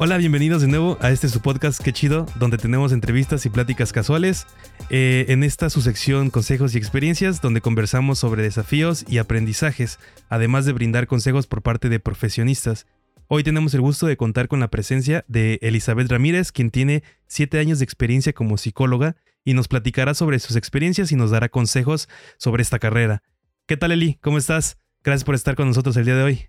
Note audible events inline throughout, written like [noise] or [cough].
Hola, bienvenidos de nuevo a este su podcast Qué chido, donde tenemos entrevistas y pláticas casuales. Eh, en esta su sección Consejos y Experiencias, donde conversamos sobre desafíos y aprendizajes, además de brindar consejos por parte de profesionistas. Hoy tenemos el gusto de contar con la presencia de Elizabeth Ramírez, quien tiene 7 años de experiencia como psicóloga y nos platicará sobre sus experiencias y nos dará consejos sobre esta carrera. ¿Qué tal Eli? ¿Cómo estás? Gracias por estar con nosotros el día de hoy.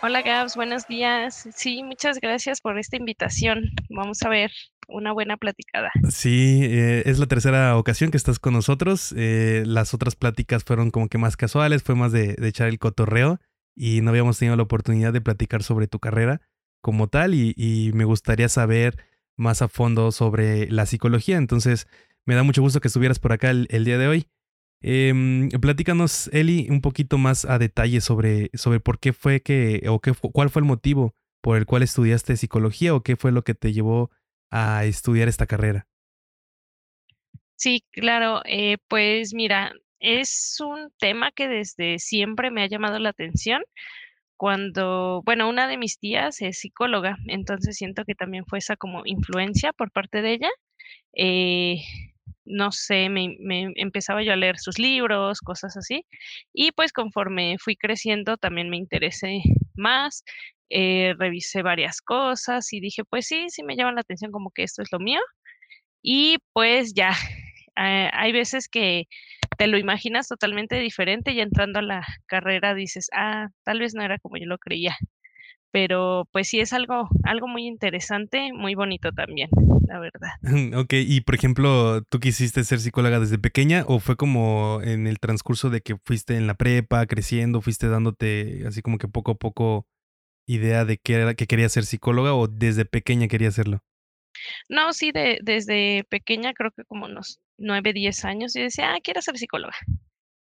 Hola Gabs, buenos días. Sí, muchas gracias por esta invitación. Vamos a ver una buena platicada. Sí, eh, es la tercera ocasión que estás con nosotros. Eh, las otras pláticas fueron como que más casuales, fue más de, echar el cotorreo y no habíamos tenido la oportunidad de platicar sobre tu carrera como tal y, me gustaría saber más a fondo sobre la psicología. Entonces, me da mucho gusto que estuvieras por acá el día de hoy. Eh, platícanos, Eli, un poquito más a detalle sobre, sobre por qué fue que, o qué, cuál fue el motivo por el cual estudiaste psicología o qué fue lo que te llevó a estudiar esta carrera. Sí, claro, eh, pues mira, es un tema que desde siempre me ha llamado la atención. Cuando, bueno, una de mis tías es psicóloga, entonces siento que también fue esa como influencia por parte de ella. Eh, no sé, me, empezaba yo a leer sus libros, cosas así. Y pues conforme fui creciendo también me interesé más, eh, revisé varias cosas y dije, pues sí, sí me llama la atención como que esto es lo mío. Y pues ya, [laughs] hay veces que te lo imaginas totalmente diferente y entrando a la carrera dices, ah, tal vez no era como yo lo creía pero pues sí es algo, algo muy interesante, muy bonito también, la verdad. [laughs] Ok, y por ejemplo, ¿tú quisiste ser psicóloga desde pequeña o fue como en el transcurso de que fuiste en la prepa, creciendo, fuiste dándote así como que poco a poco idea de que, era, que querías ser psicóloga o desde pequeña querías hacerlo? No, sí, de, desde pequeña, creo que como unos nueve, diez años, y decía, ah, quiero ser psicóloga.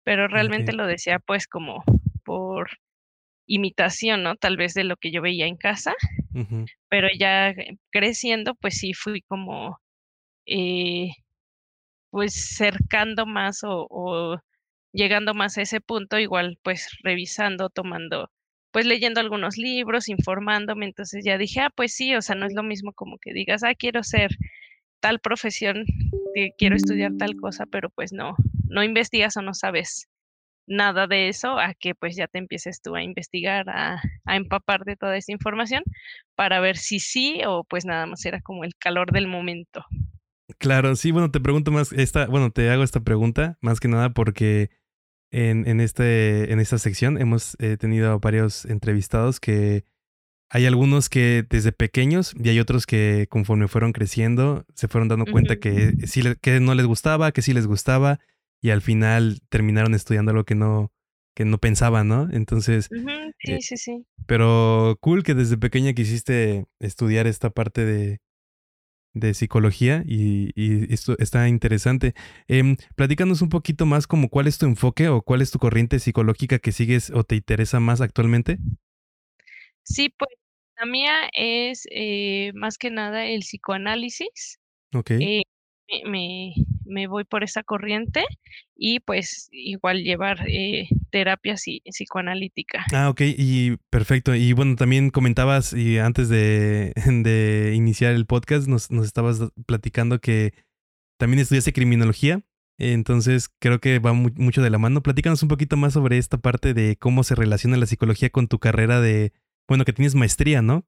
Pero realmente lo decía pues como por imitación, ¿no? Tal vez de lo que yo veía en casa, pero ya creciendo, pues sí fui como, eh, pues cercando más o, llegando más a ese punto, igual pues revisando, tomando, pues leyendo algunos libros, informándome, entonces ya dije, ah, pues sí, o sea, no es lo mismo como que digas, ah, quiero ser tal profesión, quiero estudiar tal cosa, pero pues no, no investigas o no sabes nada de eso a que pues ya te empieces tú a investigar, a, empapar de toda esa información para ver si sí o pues nada más era como el calor del momento. Claro, sí, bueno, te pregunto más, esta, bueno, te hago esta pregunta más que nada porque en, en, este, en esta sección hemos eh, tenido varios entrevistados que hay algunos que desde pequeños y hay otros que conforme fueron creciendo se fueron dando cuenta que sí que no les gustaba, que sí les gustaba y al final terminaron estudiando algo que no, que no pensaban, ¿no? Entonces... Sí, eh, sí, sí. Pero cool que desde pequeña quisiste estudiar esta parte de, de psicología y, y, esto está interesante. Eh, platícanos un poquito más como cuál es tu enfoque o cuál es tu corriente psicológica que sigues o te interesa más actualmente. Sí, pues la mía es eh, más que nada el psicoanálisis. Ok. Eh, me, me voy por esa corriente y pues igual llevar eh, terapia psicoanalítica. Ah, ok, y perfecto. Y bueno, también comentabas y antes de, [laughs] de iniciar el podcast nos, nos estabas platicando que también estudiaste criminología. Entonces creo que va mucho de la mano. Platícanos un poquito más sobre esta parte de cómo se relaciona la psicología con tu carrera de, bueno, que tienes maestría, ¿no?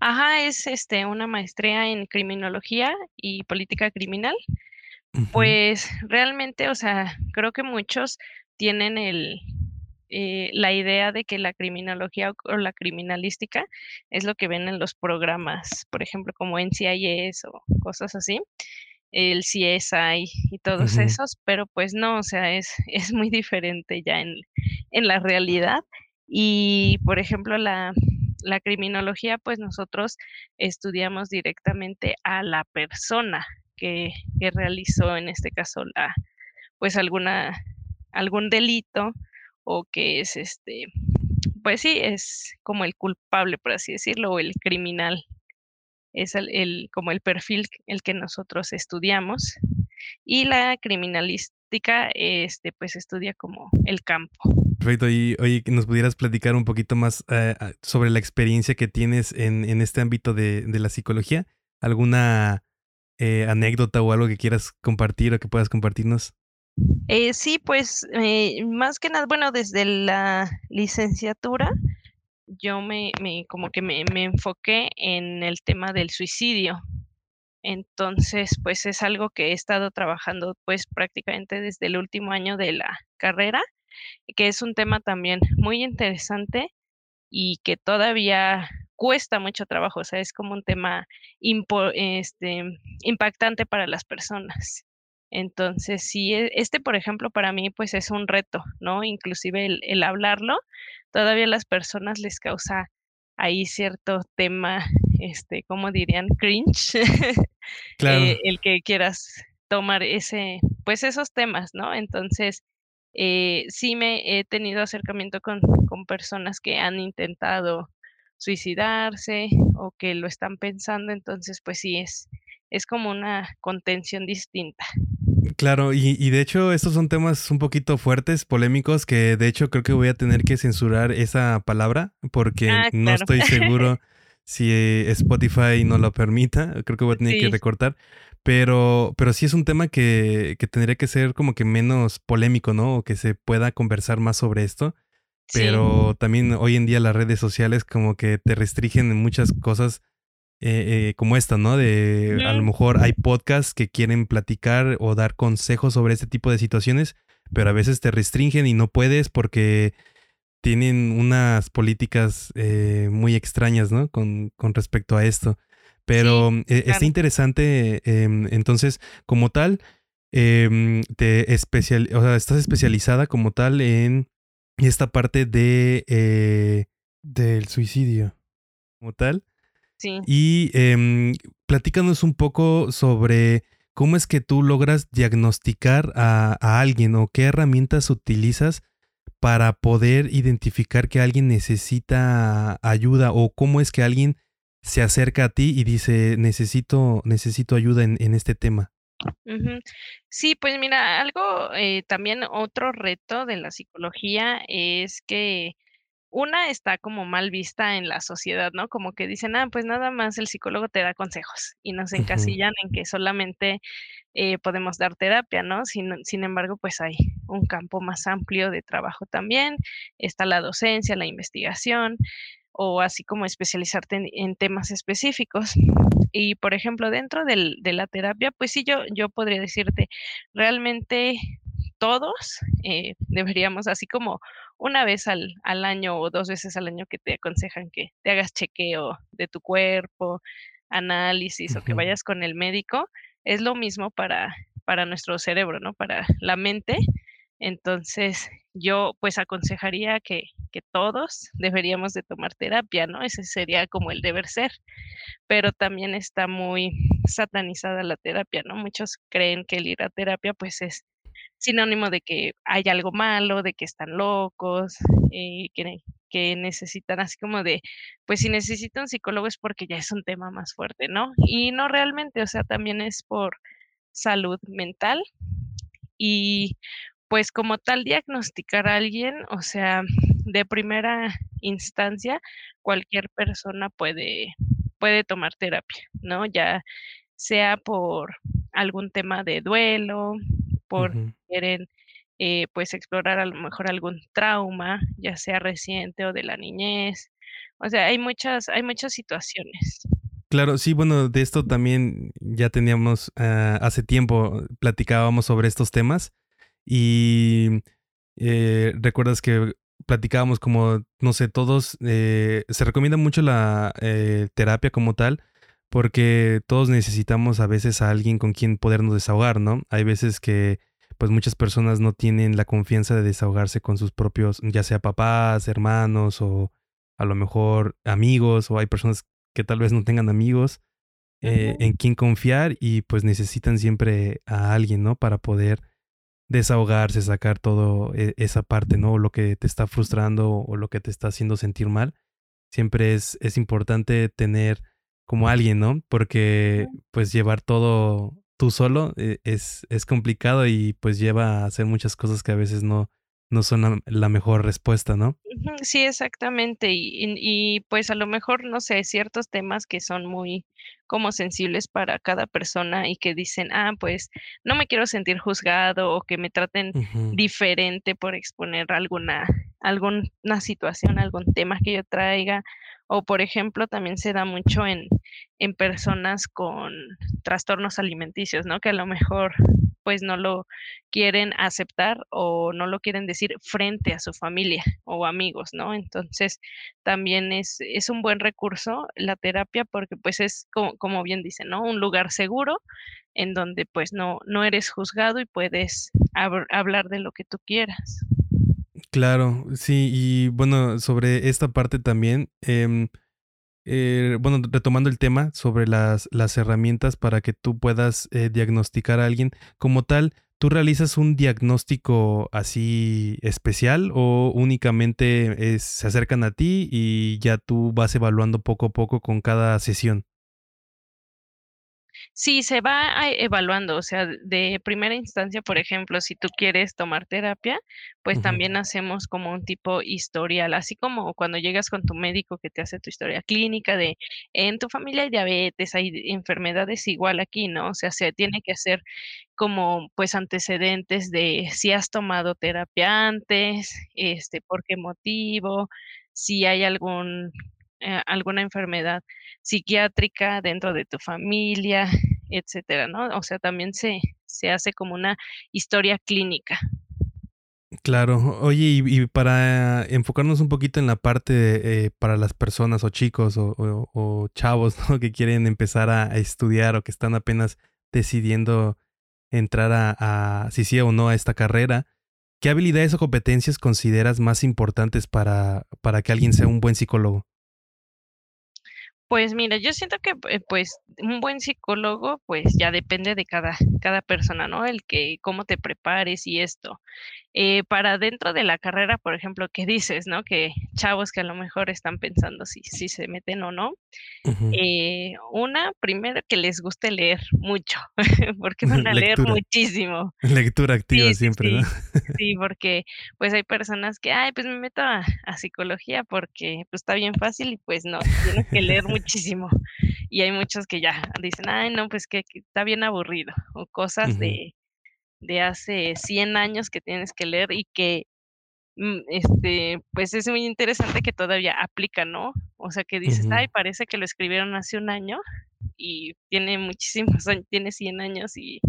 Ajá, es este una maestría en criminología y política criminal. Pues realmente, o sea, creo que muchos tienen el, eh, la idea de que la criminología o la criminalística es lo que ven en los programas, por ejemplo, como NCIS o cosas así, el CSI y todos esos, pero pues no, o sea, es, [laughs] es muy diferente ya en, en la realidad. Y, por ejemplo, la, la criminología, pues nosotros estudiamos directamente a la persona que, realizó en este caso la, pues alguna, algún delito o que es este, pues sí, es como el culpable, por así decirlo, o el criminal. Es el, como el perfil el que nosotros estudiamos. Y la criminalística, este, pues estudia como el campo. Perfecto. Y oye, nos pudieras platicar un poquito más eh, sobre la experiencia que tienes en, en este ámbito de, de, la psicología. ¿Alguna eh, anécdota o algo que quieras compartir o que puedas compartirnos? Eh, sí, pues eh, más que nada, bueno, desde la licenciatura, yo me, como que me, me enfoqué en el tema del suicidio. Entonces, pues es algo que he estado trabajando pues prácticamente desde el último año de la carrera, que es un tema también muy interesante y que todavía cuesta mucho trabajo, o sea, es como un tema este, impactante para las personas. Entonces, sí, e, este, por ejemplo, para mí, pues es un reto, ¿no? Inclusive el, el hablarlo, todavía a las personas les causa ahí cierto tema, este, ¿cómo dirían? Cringe. [laughs] Claro. eh, el que quieras tomar ese, pues esos temas, ¿no? Entonces, eh, sí me he tenido acercamiento con, con personas que han intentado suicidarse o que lo están pensando, entonces pues sí es, es como una contención distinta. Claro, y, y, de hecho estos son temas un poquito fuertes, polémicos, que de hecho creo que voy a tener que censurar esa palabra porque Ah, no estoy [laughs] seguro si Spotify no lo permita, creo que voy a tener que recortar, pero, pero sí es un tema que, que tendría que ser como que menos polémico, ¿no? O que se pueda conversar más sobre esto. Sí, Pero también hoy en día las redes sociales como que te restringen en muchas cosas eh, eh, como esta, ¿no? De a lo mejor hay podcasts que quieren platicar o dar consejos sobre este tipo de situaciones, pero a veces te restringen y no puedes porque tienen unas políticas eh, muy extrañas, ¿no? Con, con respecto a esto. sí, Pero eh, está interesante, em, entonces, como tal, em, te especial, o sea, estás especializada como tal en esta parte de eh, del suicidio, como tal. Sí. Y em, platícanos un poco sobre cómo es que tú logras diagnosticar a, a alguien o qué herramientas utilizas para poder identificar que alguien necesita ayuda o cómo es que alguien se acerca a ti y dice necesito, necesito ayuda en, en este tema. Sí, pues mira, algo, eh, también otro reto de la psicología es que una está como mal vista en la sociedad, ¿no? Como que dicen, ah, pues nada más el psicólogo te da consejos y nos encasillan en que solamente eh, podemos dar terapia, ¿no? Sin, sin embargo, pues hay un campo más amplio de trabajo también. Está la docencia, la investigación o así como especializarte en, en temas específicos. Y, por ejemplo, dentro del de la terapia, pues sí, yo yo podría decirte, realmente todos, eh, deberíamos, así como una vez al al año o 2 veces al año que te aconsejan que te hagas chequeo de tu cuerpo, análisis o que vayas con el médico, es lo mismo para para nuestro cerebro, ¿no? Para la mente. Entonces, yo, pues, aconsejaría que todos deberíamos de tomar terapia, ¿no? Ese sería como el deber ser pero también está muy satanizada la terapia, ¿no? Muchos creen que el ir a terapia, pues, es sinónimo de que hay algo malo, de que están locos, eh, que que necesitan así como de, pues, si necesita un psicólogo es porque ya es un tema más fuerte, ¿no? Y no realmente, o sea, también es por salud mental y, pues, como tal, diagnosticar a alguien, o sea, de primera instancia, cualquier persona puede puede tomar terapia, ¿no? Ya sea por algún tema de duelo, por ujú. quieren, eh, pues, explorar a lo mejor algún trauma, ya sea reciente o de la niñez. O sea, hay muchas hay muchas situaciones. Claro, sí, bueno, de esto también ya teníamos, ah, hace tiempo platicábamos sobre estos temas y eh, recuerdas que platicábamos como, no sé, todos, eh, se recomienda mucho la eh, terapia como tal porque todos necesitamos a veces a alguien con quien podernos desahogar, ¿no? Hay veces que pues muchas personas no tienen la confianza de desahogarse con sus propios, ya sea papás, hermanos o a lo mejor amigos o hay personas que tal vez no tengan amigos eh, en quien confiar y pues necesitan siempre a alguien, ¿no? Para poder desahogarse, sacar todo e- esa parte, ¿no? Lo que te está frustrando o lo que te está haciendo sentir mal. Siempre es, es importante tener como alguien, ¿no? Porque pues llevar todo tú solo eh, es, es complicado y pues lleva a hacer muchas cosas que a veces no, no son la mejor respuesta, ¿no? Sí, exactamente. Y y y, pues, a lo mejor, no sé, ciertos temas que son muy como sensibles para cada persona y que dicen: "Ah, pues, no me quiero sentir juzgado o que me traten diferente por exponer alguna alguna situación, algún tema que yo traiga". O, por ejemplo, también se da mucho en en personas con trastornos alimenticios, ¿no? Que a lo mejor, pues, no lo quieren aceptar o no lo quieren decir frente a su familia o amigos, ¿no? Entonces, también es es un buen recurso la terapia porque, pues, es como como bien dicen, ¿no? Un lugar seguro en donde, pues, no no eres juzgado y puedes habr hablar de lo que tú quieras. Claro, sí, y bueno, sobre esta parte también, em, eh, bueno, retomando el tema sobre las las herramientas para que tú puedas, eh, diagnosticar a alguien, como tal, ¿tú realizas un diagnóstico así especial o únicamente es se acercan a ti y ya tú vas evaluando poco a poco con cada sesión? Sí, se va a evaluando, o sea, de primera instancia, por ejemplo, si tú quieres tomar terapia, pues también hacemos como un tipo historial, así como cuando llegas con tu médico que te hace tu historia clínica de en tu familia hay diabetes, hay enfermedades igual aquí, ¿no? O sea, se tiene que hacer como, pues, antecedentes de si has tomado terapia antes, este, por qué motivo, si hay algún, eh, alguna enfermedad psiquiátrica dentro de tu familia, etcétera, ¿no? O sea, también se se hace como una historia clínica. Claro. Oye, y para enfocarnos un poquito en la parte, eh, para las personas o chicos o chavos, [laughs] ¿no? Que quieren empezar a a estudiar o que están apenas decidiendo entrar a a si sí o no a esta carrera, ¿qué habilidades o competencias consideras más importantes para para que alguien sea un buen psicólogo? Pues mira, yo siento que, eh, pues, un buen psicólogo, pues, ya depende de cada cada persona, ¿no? El que cómo te prepares y esto. Eh, para dentro de la carrera, por ejemplo, que dices, ¿no? Que chavos que a lo mejor están pensando si si se meten o no. Eh, una, primero que les guste leer mucho, [laughs] porque van [laughs] a leer muchísimo. Lectura activa Sí, sí, siempre, ¿no? [laughs] sí. Porque, pues, hay personas que: "Ay, pues me meto a a psicología porque, pues, está bien fácil", y pues no, tienes que leer muchísimo. Y hay muchos que ya dicen: "Ay, no, pues que que está bien aburrido", o cosas de de hace 100 años que tienes que leer y que, mm, este, pues, es muy interesante que todavía aplica, ¿no? O sea, que dices. "Ay, parece que lo escribieron hace un año", y tiene muchísimos [laughs] años, tiene 100 años y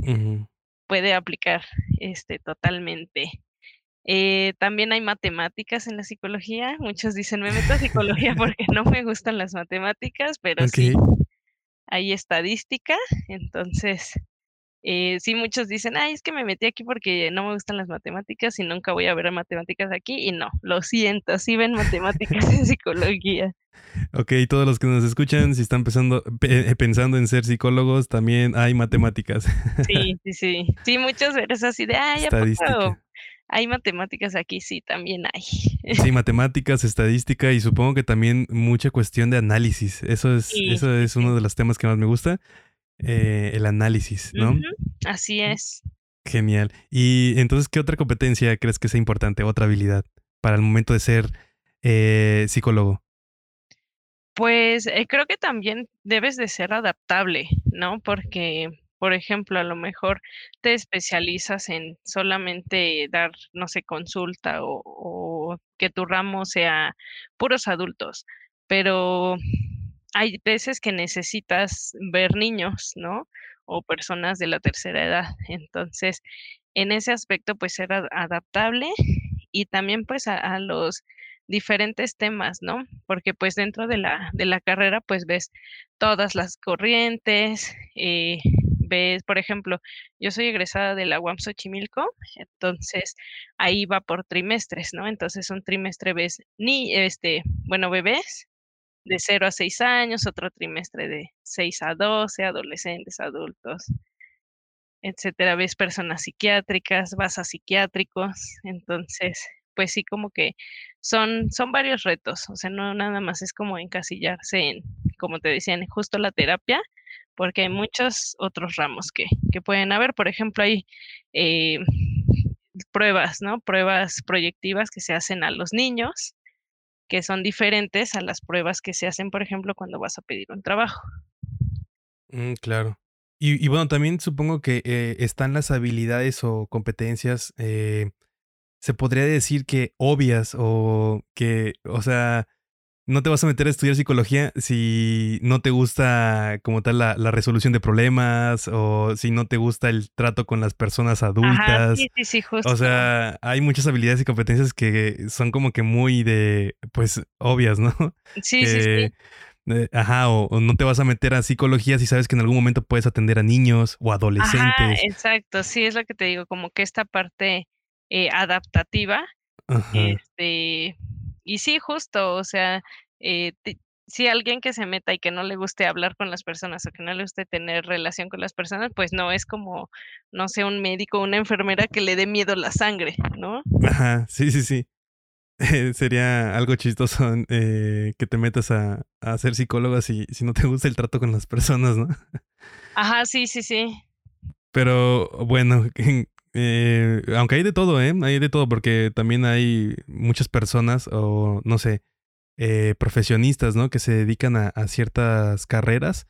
puede aplicar, este, totalmente. Eh, también hay matemáticas en la psicología. Muchos dicen: "Me meto a psicología [laughs] porque no me gustan las matemáticas", pero sí, hay estadística. Entonces, eh, sí, muchos dicen: "Ay, es que me metí aquí porque no me gustan las matemáticas y nunca voy a ver matemáticas aquí", y no, lo siento, sí ven matemáticas en psicología. Okey, todos los que nos escuchan, si están pensando pe pensando en ser psicólogos, también hay matemáticas. Sí, [laughs] sí, sí. Sí, muchos eres así de: "Ay, ¿a poco Estadística. Hay matemáticas aquí?". Sí, también hay. Sí, [laughs] matemáticas, estadística y supongo que también mucha cuestión de análisis. Eso es Sí, eso es uno de los temas que más me gusta, eh, el análisis, ¿no? Así es. Genial. Y entonces, ¿qué otra competencia crees que sea importante, otra habilidad para el momento de ser, eh, psicólogo? Pues, eh, creo que también debes de ser adaptable, ¿no? Porque, por ejemplo, a lo mejor te especializas en solamente dar, no sé, consulta o que tu ramo sea puros adultos, pero hay veces que necesitas ver niños, ¿no? O personas de la tercera edad. Entonces, en ese aspecto, pues, ser ad adaptable y también, pues, a a los diferentes temas, ¿no? Porque, pues, dentro de la de la carrera, pues, ves todas las corrientes, eh, ves, por ejemplo, yo soy egresada de la UAM Xochimilco, entonces, ahí va por trimestres, ¿no? Entonces, un trimestre ves ni este, bueno, bebés de 0 a 6 años, otro trimestre de 6 a 12, adolescentes, adultos etcétera. Ves personas psiquiátricas, vas a psiquiátricos. Entonces, pues sí, como que son son varios retos, o sea, no nada más es como encasillarse en, como te decía, en justo la terapia, porque hay muchos otros ramos que que pueden haber. Por ejemplo, hay, eh, pruebas, ¿no? Pruebas proyectivas que se hacen a los niños, que son diferentes a las pruebas que se hacen, por ejemplo, cuando vas a pedir un trabajo. Mm, claro. Y, bueno, también supongo que eh, están las habilidades o competencias, eh, se podría decir que obvias o que, o sea, no te vas a meter a estudiar psicología si no te gusta como tal la, resolución de problemas o si no te gusta el trato con las personas adultas. sí, sí, sí, justo. O sea, hay muchas habilidades y competencias que son como que muy de, pues, obvias, ¿no? [laughs] Sí, sí, sí. Eh, ajá, o, no te vas a meter a psicología si sabes que en algún momento puedes atender a niños o adolescentes. Ajá, exacto, sí, es lo que te digo, como que esta parte eh, adaptativa, este, y sí, justo, o sea, eh, si alguien que se meta y que no le guste hablar con las personas o que no le guste tener relación con las personas, pues no es como, no sé, un médico o una enfermera que le dé miedo la sangre, ¿no? Ajá, sí, sí, sí. [laughs] sería algo chistoso eh, que te metas a, a ser psicóloga si, si no te gusta el trato con las personas, ¿no? Ajá, sí, sí, sí. Pero bueno, [laughs] Eh, aunque hay de todo, ¿eh? Hay de todo, porque también hay muchas personas o, no sé, eh, profesionistas, ¿no? Que se dedican a, ciertas carreras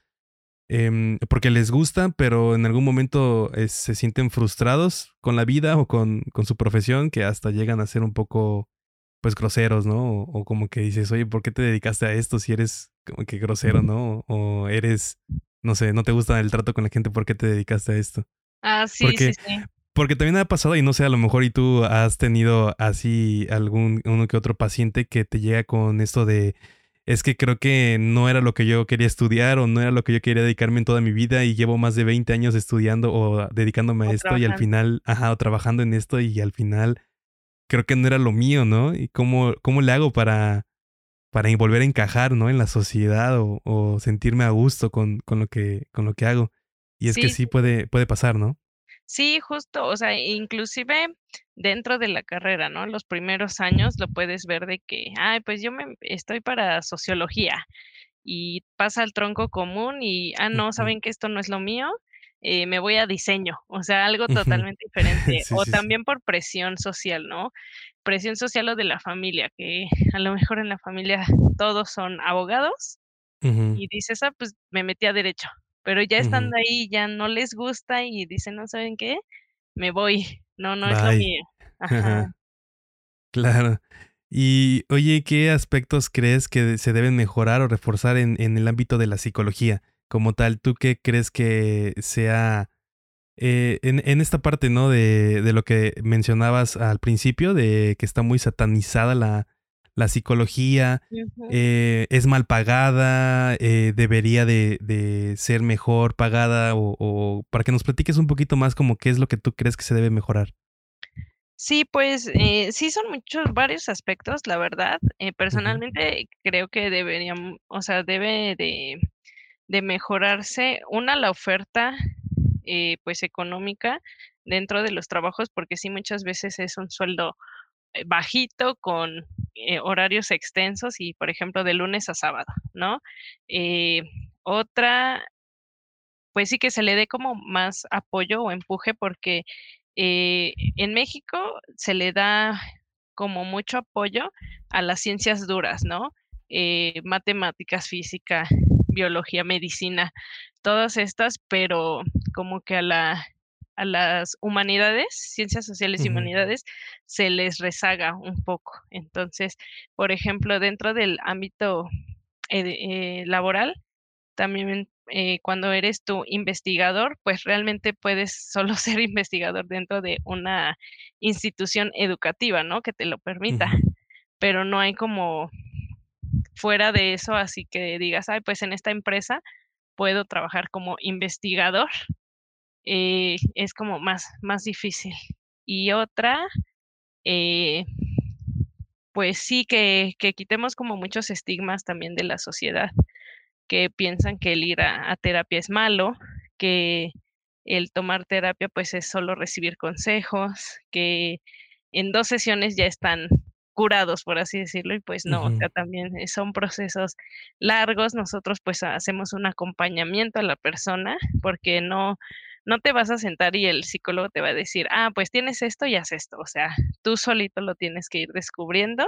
em, porque les gusta, pero en algún momento eh, se sienten frustrados con la vida o con, con, su profesión, que hasta llegan a ser un poco, pues, groseros, ¿no? O, como que dices, oye, ¿por qué te dedicaste a esto si eres como que grosero, ¿no? O eres, no sé, no te gusta el trato con la gente, ¿por qué te dedicaste a esto? Ah, sí, sí, sí. Porque también ha pasado, y no sé, a lo mejor y tú has tenido así algún uno que otro paciente que te llega con esto de es que creo que no era lo que yo quería estudiar o no era lo que yo quería dedicarme en toda mi vida y llevo más de 20 años estudiando o dedicándome a esto y al final, ajá, o trabajando en esto y al final creo que no era lo mío, ¿no? Y cómo, cómo le hago para, para volver a encajar, ¿no? En la sociedad o, sentirme a gusto con, con, lo que, con lo que hago. Y es que sí puede, puede pasar, ¿no? Sí, justo, o sea, inclusive dentro de la carrera, ¿no? Los primeros años lo puedes ver de que, ay, pues yo me estoy para sociología y pasa el tronco común y, ah, no, saben que esto no es lo mío, eh, me voy a diseño, o sea, algo totalmente diferente. o también por presión social, ¿no? Presión social o de la familia, que a lo mejor en la familia todos son abogados y dices, ah, pues me metí a derecho pero ya estando ahí, ya no les gusta y dicen, no saben qué, me voy, no, no es lo mío. Ajá. [laughs] Claro. Y oye, ¿qué aspectos crees que se deben mejorar o reforzar en, en el ámbito de la psicología? Como tal, ¿tú qué crees que sea eh, en, en, esta parte, ¿no? De, de, lo que mencionabas al principio, de que está muy satanizada la, la psicología eh, es mal pagada, eh, debería de, ser mejor pagada o, para que nos platiques un poquito más como qué es lo que tú crees que se debe mejorar. Sí, pues eh, sí son muchos, varios aspectos, la verdad. personalmente creo que deberían, o sea, debe de, de mejorarse una, la oferta pues económica dentro de los trabajos, porque sí muchas veces es un sueldo bajito con eh, horarios extensos y, por ejemplo, de lunes a sábado, ¿no? Eh, otra, pues sí que se le dé como más apoyo o empuje porque eh, en México se le da como mucho apoyo a las ciencias duras, ¿no? matemáticas, física, biología, medicina, todas estas, pero como que a la a las humanidades, ciencias sociales y humanidades, se les rezaga un poco. Entonces, por ejemplo, dentro del ámbito eh, laboral, también eh, cuando eres tu investigador, pues realmente puedes [laughs] solo ser investigador dentro de una institución educativa, ¿no? Que te lo permita, pero no hay como fuera de eso, así que digas, ay, pues en esta empresa puedo trabajar como investigador eh, es como más, más difícil. Y otra, eh, pues sí, que, que, quitemos como muchos estigmas también de la sociedad, que piensan que el ir a, terapia es malo, que el tomar terapia pues es solo recibir consejos, que en dos sesiones ya están curados, por así decirlo, y pues no, o sea, también son procesos largos, nosotros pues hacemos un acompañamiento a la persona, porque no, no te vas a sentar y el psicólogo te va a decir, ah, pues tienes esto y haz esto. O sea, tú solito lo tienes que ir descubriendo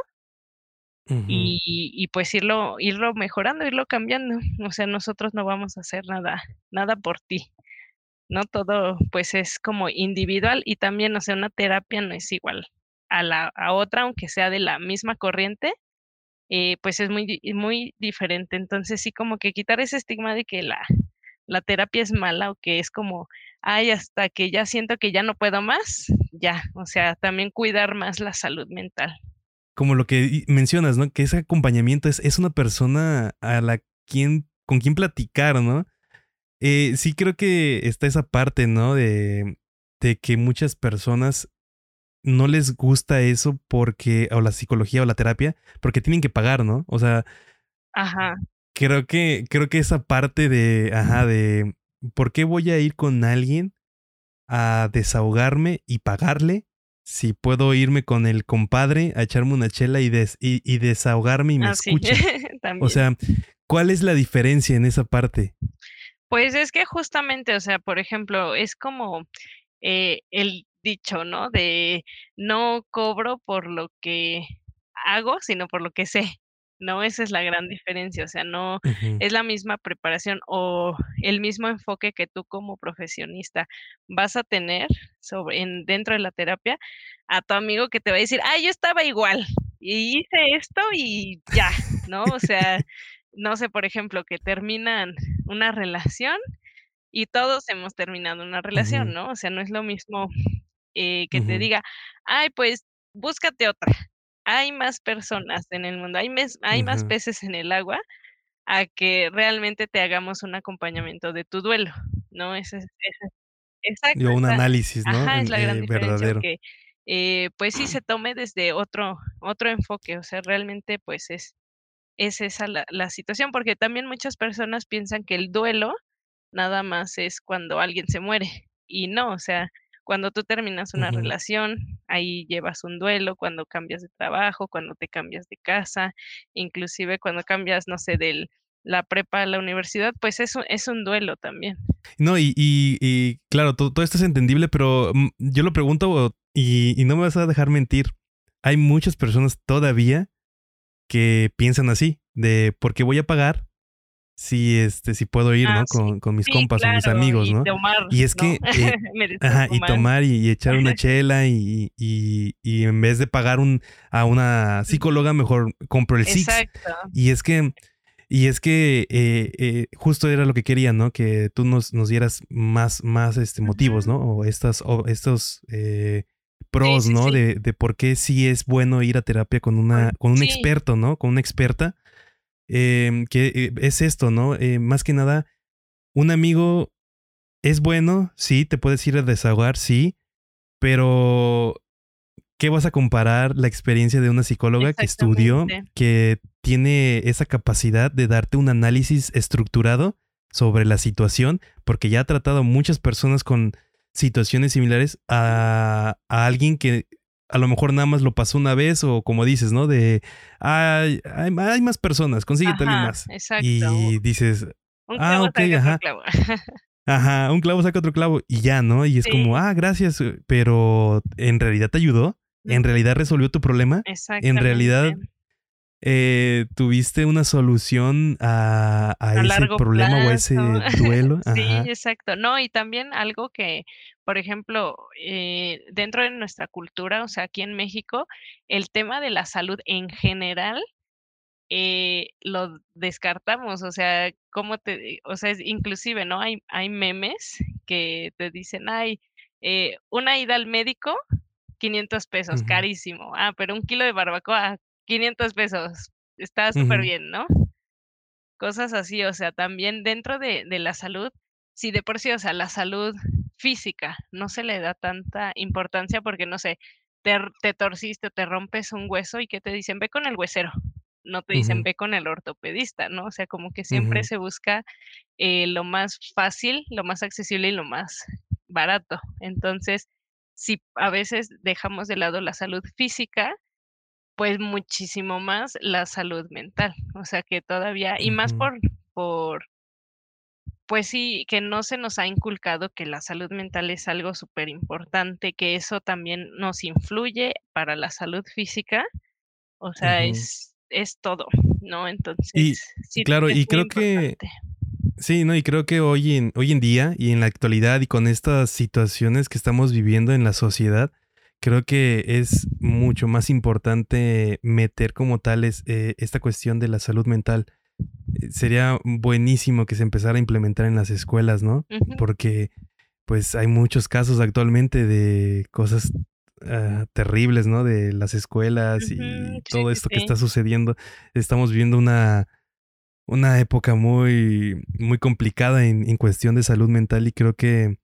y, y, pues irlo, irlo mejorando, irlo cambiando. O sea, nosotros no vamos a hacer nada, nada por ti. ¿No? Todo pues es como individual y también, o sea, una terapia no es igual a la a otra, aunque sea de la misma corriente, eh, pues es muy, muy diferente. Entonces sí, como que quitar ese estigma de que la, la terapia es mala o que es como, ay, hasta que ya siento que ya no puedo más, ya, o sea, también cuidar más la salud mental. Como lo que mencionas, ¿no? Que ese acompañamiento es, es una persona a la quien, con quien platicar, ¿no? Eh, sí creo que está esa parte, ¿no? De, de que muchas personas no les gusta eso porque, o la psicología o la terapia, porque tienen que pagar, ¿no? O sea, ajá. Creo que, creo que esa parte de, ajá, de, ¿por qué voy a ir con alguien a desahogarme y pagarle si puedo irme con el compadre a echarme una chela y, y, desahogarme y me ah, escucha? [laughs] o sea, ¿cuál es la diferencia en esa parte? Pues es que justamente, o sea, por ejemplo, es como eh, el dicho, ¿no? De no cobro por lo que hago, sino por lo que sé. ¿No? Esa es la gran diferencia, o sea, no es la misma preparación o el mismo enfoque que tú como profesionista vas a tener sobre en, dentro de la terapia a tu amigo que te va a decir, ah, yo estaba igual y hice esto y ya, ¿no? O sea, no sé, por ejemplo, que terminan una relación y todos hemos terminado una relación, ¿no? O sea, no es lo mismo eh, que te diga, ay, pues búscate otra, hay más personas en el mundo, hay, hay más peces en el agua, a que realmente te hagamos un acompañamiento de tu duelo, ¿no? Ese, ese, exacto. un análisis, ¿no? Ajá, es la gran eh, diferencia que, eh, pues sí [clears throat] se tome desde otro, otro enfoque, o sea, realmente pues es, es esa la, la situación, porque también muchas personas piensan que el duelo nada más es cuando alguien se muere, y no, o sea, cuando tú terminas una relación, ahí llevas un duelo, cuando cambias de trabajo, cuando te cambias de casa, inclusive cuando cambias, no sé, de la prepa a la universidad, pues eso es un duelo también. No, y, y, claro, todo, esto es entendible, pero mm, yo lo pregunto y, y no me vas a dejar mentir. Hay muchas personas todavía que piensan así, de por qué voy a pagar si este si puedo ir, ¿no? Con, con mis compas o mis amigos, ¿no? y es que eh, [laughs] ajá, y tomar y, echar una [laughs] chela y, y, y, en vez de pagar un a una psicóloga mejor compro el Six. Y es que y es que eh, eh, justo era lo que quería, ¿no? Que tú nos, nos dieras más, más este, motivos, ¿no? O estas, o estos pros, ¿no? De, de, por qué sí es bueno ir a terapia con una, con un experto, ¿no? Con una experta Em, que eh, es esto, ¿no? Eh, más que nada, un amigo es bueno, sí, te puedes ir a desahogar, sí, pero ¿qué vas a comparar la experiencia de una psicóloga que estudió, que tiene esa capacidad de darte un análisis estructurado sobre la situación, porque ya ha tratado muchas personas con situaciones similares a, a alguien que a lo mejor nada más lo pasó una vez o como dices, ¿no? De, hay, hay, más personas, consíguete alguien más. Exacto. Y dices, ah, ok, ajá. clavo. [laughs] ajá, un clavo saca otro clavo y ya, ¿no? Y es como, ah, gracias, pero en realidad te ayudó, en realidad resolvió tu problema, en realidad eh, tuviste una solución a, ese problema o a ese [laughs] duelo. sí, exacto. No, y también algo que, por ejemplo, eh, dentro de nuestra cultura, o sea, aquí en México, el tema de la salud en general eh, lo descartamos, o sea, cómo te, o sea, es, inclusive, ¿no? Hay, hay memes que te dicen, ay, una ida al médico, 500 pesos, carísimo. Ah, pero un kilo de barbacoa, 500 pesos, está súper bien, ¿no? Cosas así, o sea, también dentro de, de la salud, si de por sí, o sea, la salud física no se le da tanta importancia porque, no sé, te, te torciste o te rompes un hueso y que te dicen, ve con el huesero, no te dicen, ve con el ortopedista, ¿no? O sea, como que siempre se busca eh, lo más fácil, lo más accesible y lo más barato. Entonces, si a veces dejamos de lado la salud física, pues muchísimo más la salud mental. O sea que todavía, y más por, por, pues sí, que no se nos ha inculcado que la salud mental es algo súper importante, que eso también nos influye para la salud física, o sea, es es todo, ¿no? Entonces, y, sí, claro, y creo que Sí, no, y creo que hoy en, hoy en día y en la actualidad y con estas situaciones que estamos viviendo en la sociedad, creo que es mucho más importante meter como tal eh, esta cuestión de la salud mental. Eh, sería buenísimo que se empezara a implementar en las escuelas, ¿no? Porque pues hay muchos casos actualmente de cosas ah, terribles, ¿no? De las escuelas y todo esto que está sucediendo. Estamos viviendo una una época muy, muy complicada en, cuestión de salud mental y creo que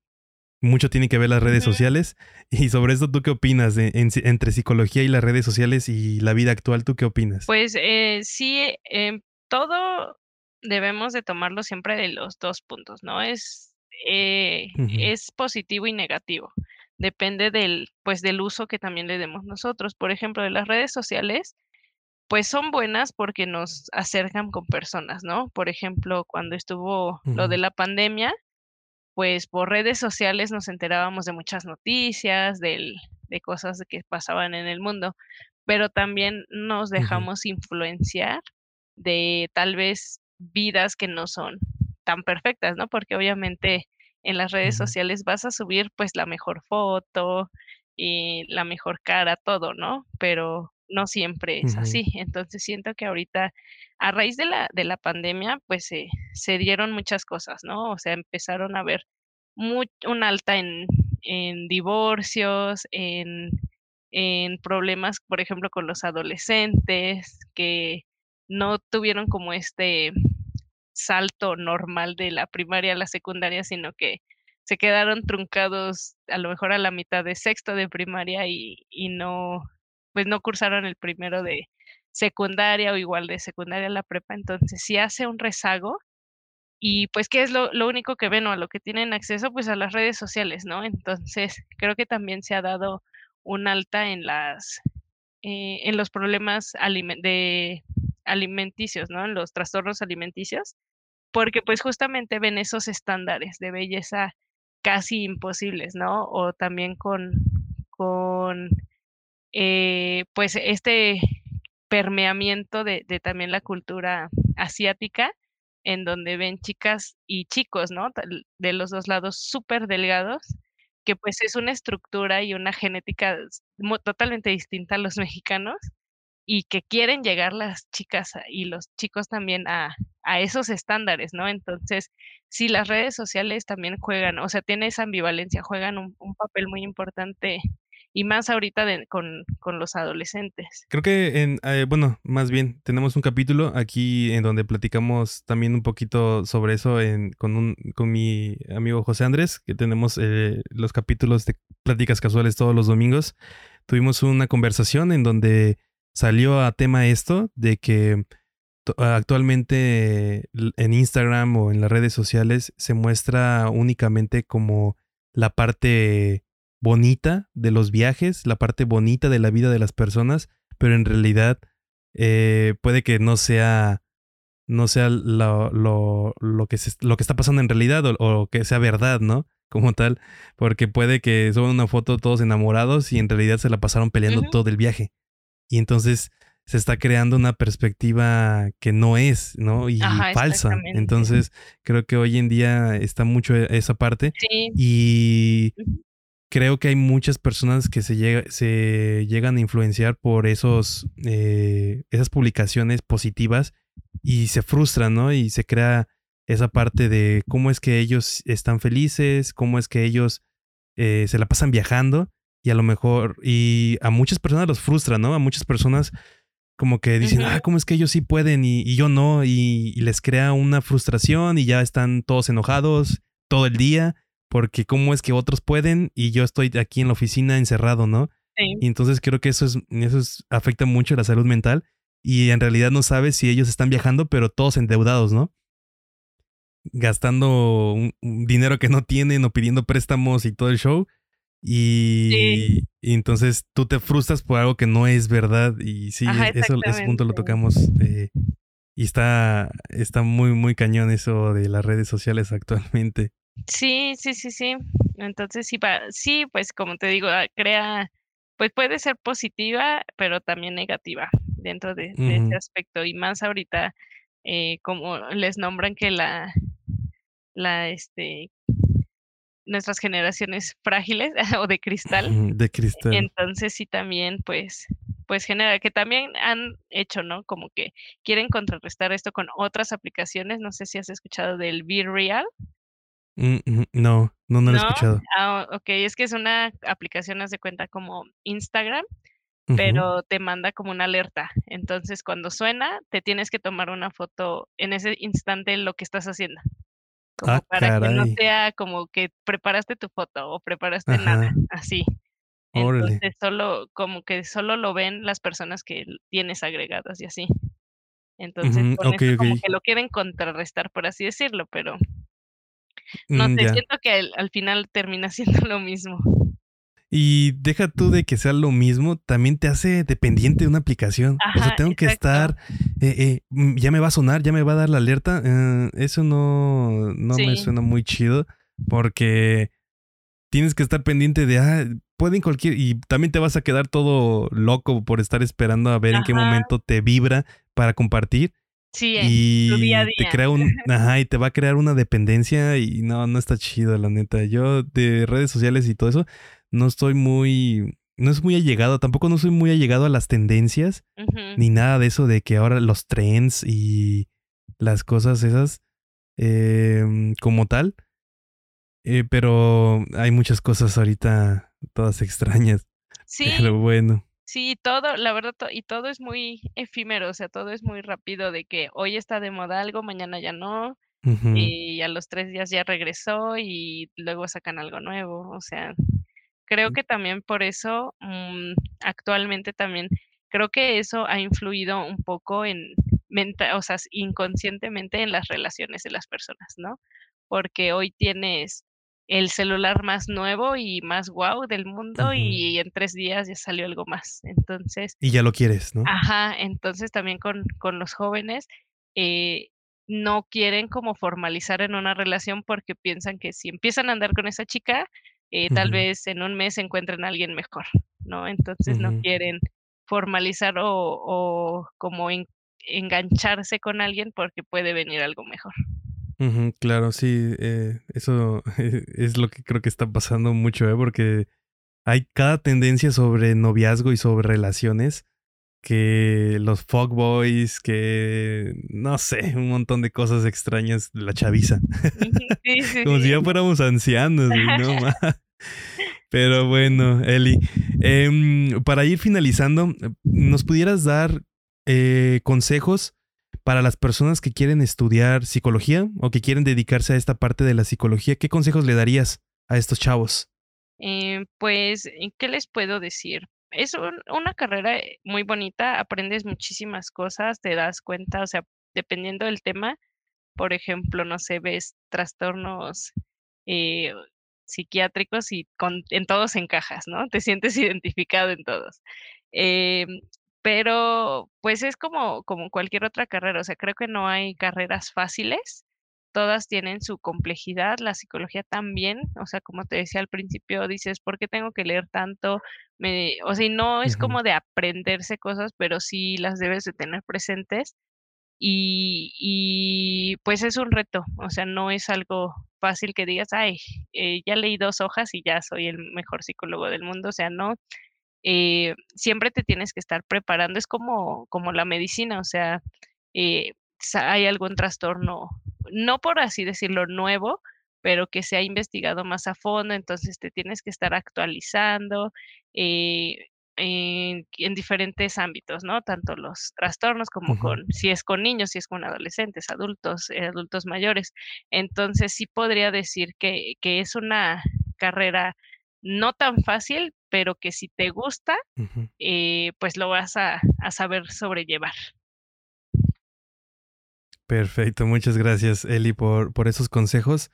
mucho tiene que ver las redes sociales. Y sobre esto, ¿tú qué opinas entre psicología y las redes sociales y la vida actual? ¿Tú qué opinas? Pues eh, sí, em, todo debemos de tomarlo siempre de los dos puntos, ¿no? Es, eh, es positivo y negativo. Depende del, pues, del uso que también le demos nosotros. Por ejemplo, de las redes sociales, pues son buenas porque nos acercan con personas, ¿no? Por ejemplo, cuando estuvo lo de la pandemia, pues por redes sociales nos enterábamos de muchas noticias, del, de cosas que pasaban en el mundo, pero también nos dejamos influenciar de tal vez vidas que no son tan perfectas, ¿no? Porque obviamente en las redes sociales vas a subir pues la mejor foto y la mejor cara, todo, ¿no? Pero no siempre es así. Entonces siento que ahorita, a raíz de la, de la pandemia, pues se dieron muchas cosas, ¿no? O sea, empezaron a ver un alta en, en divorcios, en, en problemas, por ejemplo, con los adolescentes, que no tuvieron como este salto normal de la primaria a la secundaria, sino que se quedaron truncados a lo mejor a la mitad de sexto de primaria y, y no, pues no cursaron el primero de secundaria o igual de secundaria a la prepa, entonces sí hace un rezago y pues qué es lo, único que ven o a lo que tienen acceso pues a las redes sociales, ¿no? Entonces creo que también se ha dado un alta en las eh, en los problemas de alimenticios, ¿no? En los trastornos alimenticios, porque pues justamente ven esos estándares de belleza casi imposibles, ¿no? O también con, con eh, pues este permeamiento de, también la cultura asiática, en donde ven chicas y chicos, ¿no? De los dos lados súper delgados, que pues es una estructura y una genética totalmente distinta a los [laughs] mexicanos y que quieren llegar las chicas y los chicos también a, a esos estándares, ¿no? Entonces, si las redes sociales también juegan, o sea, tiene esa ambivalencia, juegan un, un papel muy importante y más ahorita con, los adolescentes. Creo que, en, eh, bueno, más bien, tenemos un capítulo aquí en donde platicamos también un poquito sobre eso con, un, con mi amigo José Andrés, que tenemos eh, los capítulos de pláticas casuales todos los domingos. Tuvimos una conversación en donde salió a tema esto de que actualmente en Instagram o en las redes sociales se muestra únicamente como la parte bonita de los viajes, la parte bonita de la vida de las personas, pero en realidad eh, puede que no sea no sea lo, lo, que, lo que está pasando en realidad o, que sea verdad, ¿no? Como tal, porque puede que suban una foto todos enamorados y en realidad se la pasaron peleando todo el viaje. Y entonces se está creando una perspectiva que no es, ¿no? Y falsa. Entonces, creo que hoy en día está mucho esa parte. Sí. Y creo que hay muchas personas que se, se llegan a influenciar por esos, eh, esas publicaciones positivas y se frustran, ¿no? Y se crea esa parte de cómo es que ellos están felices, cómo es que ellos eh, se la pasan viajando y a lo mejor, y a muchas personas los frustra, ¿no? A muchas personas como que dicen, ah, ¿cómo es que ellos sí pueden y, yo no? y, les crea una frustración y ya están todos enojados todo el día porque cómo es que otros pueden y yo estoy aquí en la oficina encerrado, ¿no? Sí. Y entonces creo que eso es, eso afecta mucho a la salud mental y en realidad no sabes si ellos están viajando, pero todos endeudados, ¿no? Gastando un, dinero que no tienen o pidiendo préstamos y todo el show. Y, entonces tú te frustras por algo que no es verdad. Y sí, eso, ese punto lo tocamos eh, Y está, está muy, muy cañón eso de las redes sociales actualmente. Sí, sí, sí, sí. Entonces sí, sí, pues como te digo, ah, crea, pues puede ser positiva, pero también negativa dentro de, ese aspecto. Y más ahorita, eh, como les nombran que la, la, este, nuestras generaciones frágiles [laughs] o de cristal. De cristal. Entonces sí también, pues, pues genera, que también han hecho, ¿no? Como que quieren contrarrestar esto con otras aplicaciones. No sé si has escuchado del Be Real. Mm, no, no, no lo he escuchado. Ah, ok, es que es una aplicación, haz de cuenta como Instagram, pero te manda como una alerta. Entonces, cuando suena, te tienes que tomar una foto en ese instante lo que estás haciendo. Como Ah, para que no sea como que preparaste tu foto o preparaste nada, así. Órale. Entonces, solo como que solo lo ven las personas que tienes agregadas y así. Entonces, con okey, esto como que lo quieren contrarrestar, por así decirlo, pero no Mm, sé, ya. siento que al al final termina [laughs] siendo lo mismo. Y deja tú de que sea lo mismo, también te hace dependiente de una aplicación. O sea, Ajá, tengo que estar, eh eh, ya me va a sonar, ya me va a dar la alerta. Eh, eso no no me suena muy chido, porque tienes que estar pendiente de, ah, pueden cualquier y también te vas a quedar todo loco por estar esperando a ver en qué Ajá. momento te vibra para compartir, Sí, en tu día a y te día. crea un [laughs] ajá, y te va a crear una dependencia y no, no está chido, la neta. Yo de redes sociales y todo eso, no estoy muy no es muy allegado, tampoco no soy muy allegado a las tendencias, ni nada de eso de que ahora los trends y las cosas esas, em, como tal. Eh, pero hay muchas cosas ahorita, todas extrañas, [laughs] Sí, pero bueno. Sí, todo, la verdad, to y todo es muy efímero, o sea, todo es muy rápido de que hoy está de moda algo, mañana ya no, y a los 3 días ya regresó y luego sacan algo nuevo. O sea, creo que también por eso, mm, actualmente también creo que eso ha influido un poco en menta o sea, inconscientemente en las relaciones de las personas, ¿no? Porque hoy tienes el celular más nuevo y más guau del mundo, y en 3 días ya salió algo más. Entonces Y ya lo quieres, ¿no? ajá, entonces también con con los jóvenes, eh, no quieren como formalizar en una relación porque piensan que si empiezan a andar con esa chica, eh, tal vez en un mes encuentren a alguien mejor, ¿no? Entonces no quieren formalizar o o como en engancharse con alguien porque puede venir algo mejor. Claro, sí, eh, eso [laughs] es lo que creo que está pasando mucho, ¿eh? Porque hay cada tendencia sobre noviazgo y sobre relaciones, que los fuckboys, que no sé, un montón de cosas extrañas de la chaviza. Ujú, [laughs] sí, sí, [laughs] Como si ya fuéramos ancianos, no Pero bueno, Eli, em, para ir finalizando, ¿nos pudieras dar, eh, consejos para las personas que quieren estudiar psicología o que quieren dedicarse a esta parte de la psicología? ¿Qué consejos le darías a estos chavos? Eh, pues, ¿y qué les puedo decir? Es un una carrera, eh, muy bonita, aprendes muchísimas cosas, te das cuenta, o sea, dependiendo del tema, por ejemplo, no sé, ves trastornos, eh, psiquiátricos y en todos encajas, ¿no? Te sientes [laughs] identificado en todos. Em, pero, pues, es como como cualquier otra carrera, o sea, creo que no hay carreras fáciles, todas tienen su complejidad, la psicología también, o sea, como te decía al principio, dices: "¿Por qué tengo que leer tanto?". Me o sea, no es como de aprenderse cosas, pero sí las debes de tener presentes, y y pues es un reto, o sea, no es algo fácil que digas: "Ay, eh, ya leí 2 hojas y ya soy el mejor psicólogo del mundo", o sea, no, eh, siempre te tienes que estar preparando, es como como la medicina, o sea, eh, hay algún trastorno, no por así decirlo, nuevo, pero que se ha investigado más a fondo, entonces te tienes que estar actualizando, eh, en en diferentes ámbitos, ¿no? Tanto los trastornos como con si es con niños, si es con adolescentes, adultos, eh, adultos mayores. Entonces, sí podría decir que que es una carrera no tan fácil, pero que si te gusta, eh, pues lo vas a a saber sobrellevar. Perfecto, muchas gracias, Eli, por por esos consejos.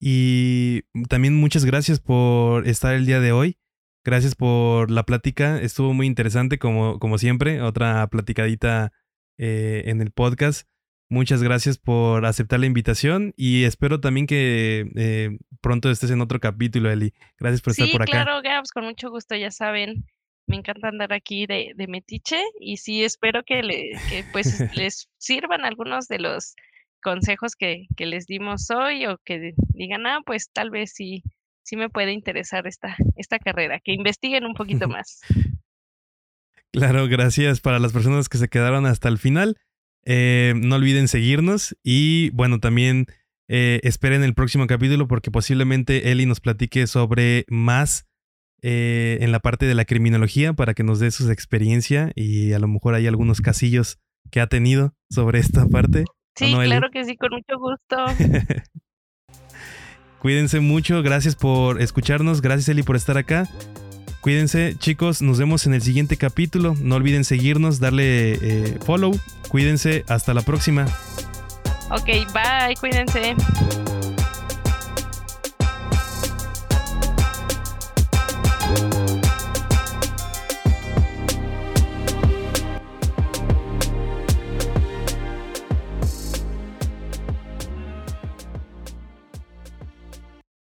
Y también muchas gracias por estar el día de hoy. Gracias por la plática, estuvo muy interesante como como siempre, otra platicadita, eh, en el podcast. Muchas gracias por aceptar la invitación y espero también que eh, pronto estés en otro capítulo, Eli. Gracias por estar por acá. Claro, Gabs, con mucho gusto, ya saben. Me encanta andar aquí de, de metiche y sí espero que, le, que pues [laughs] les sirvan algunos de los consejos que, que, les dimos hoy o que digan, ah, pues tal vez sí, sí me puede interesar esta, esta carrera, que investiguen un poquito [laughs] más. Claro, gracias para las personas que se quedaron hasta el final. Eh, no olviden seguirnos y bueno, también eh, esperen el próximo capítulo porque posiblemente Eli nos platique sobre más eh, en la parte de la criminología para que nos dé su experiencia y a lo mejor hay algunos casillos que ha tenido sobre esta parte. Sí, claro que sí, con mucho gusto. [laughs] Cuídense mucho, gracias por escucharnos, gracias Eli por estar acá. Cuídense, chicos. Nos vemos en el siguiente capítulo. No olviden seguirnos, darle eh, follow. Cuídense. Hasta la próxima. Ok, bye. Cuídense.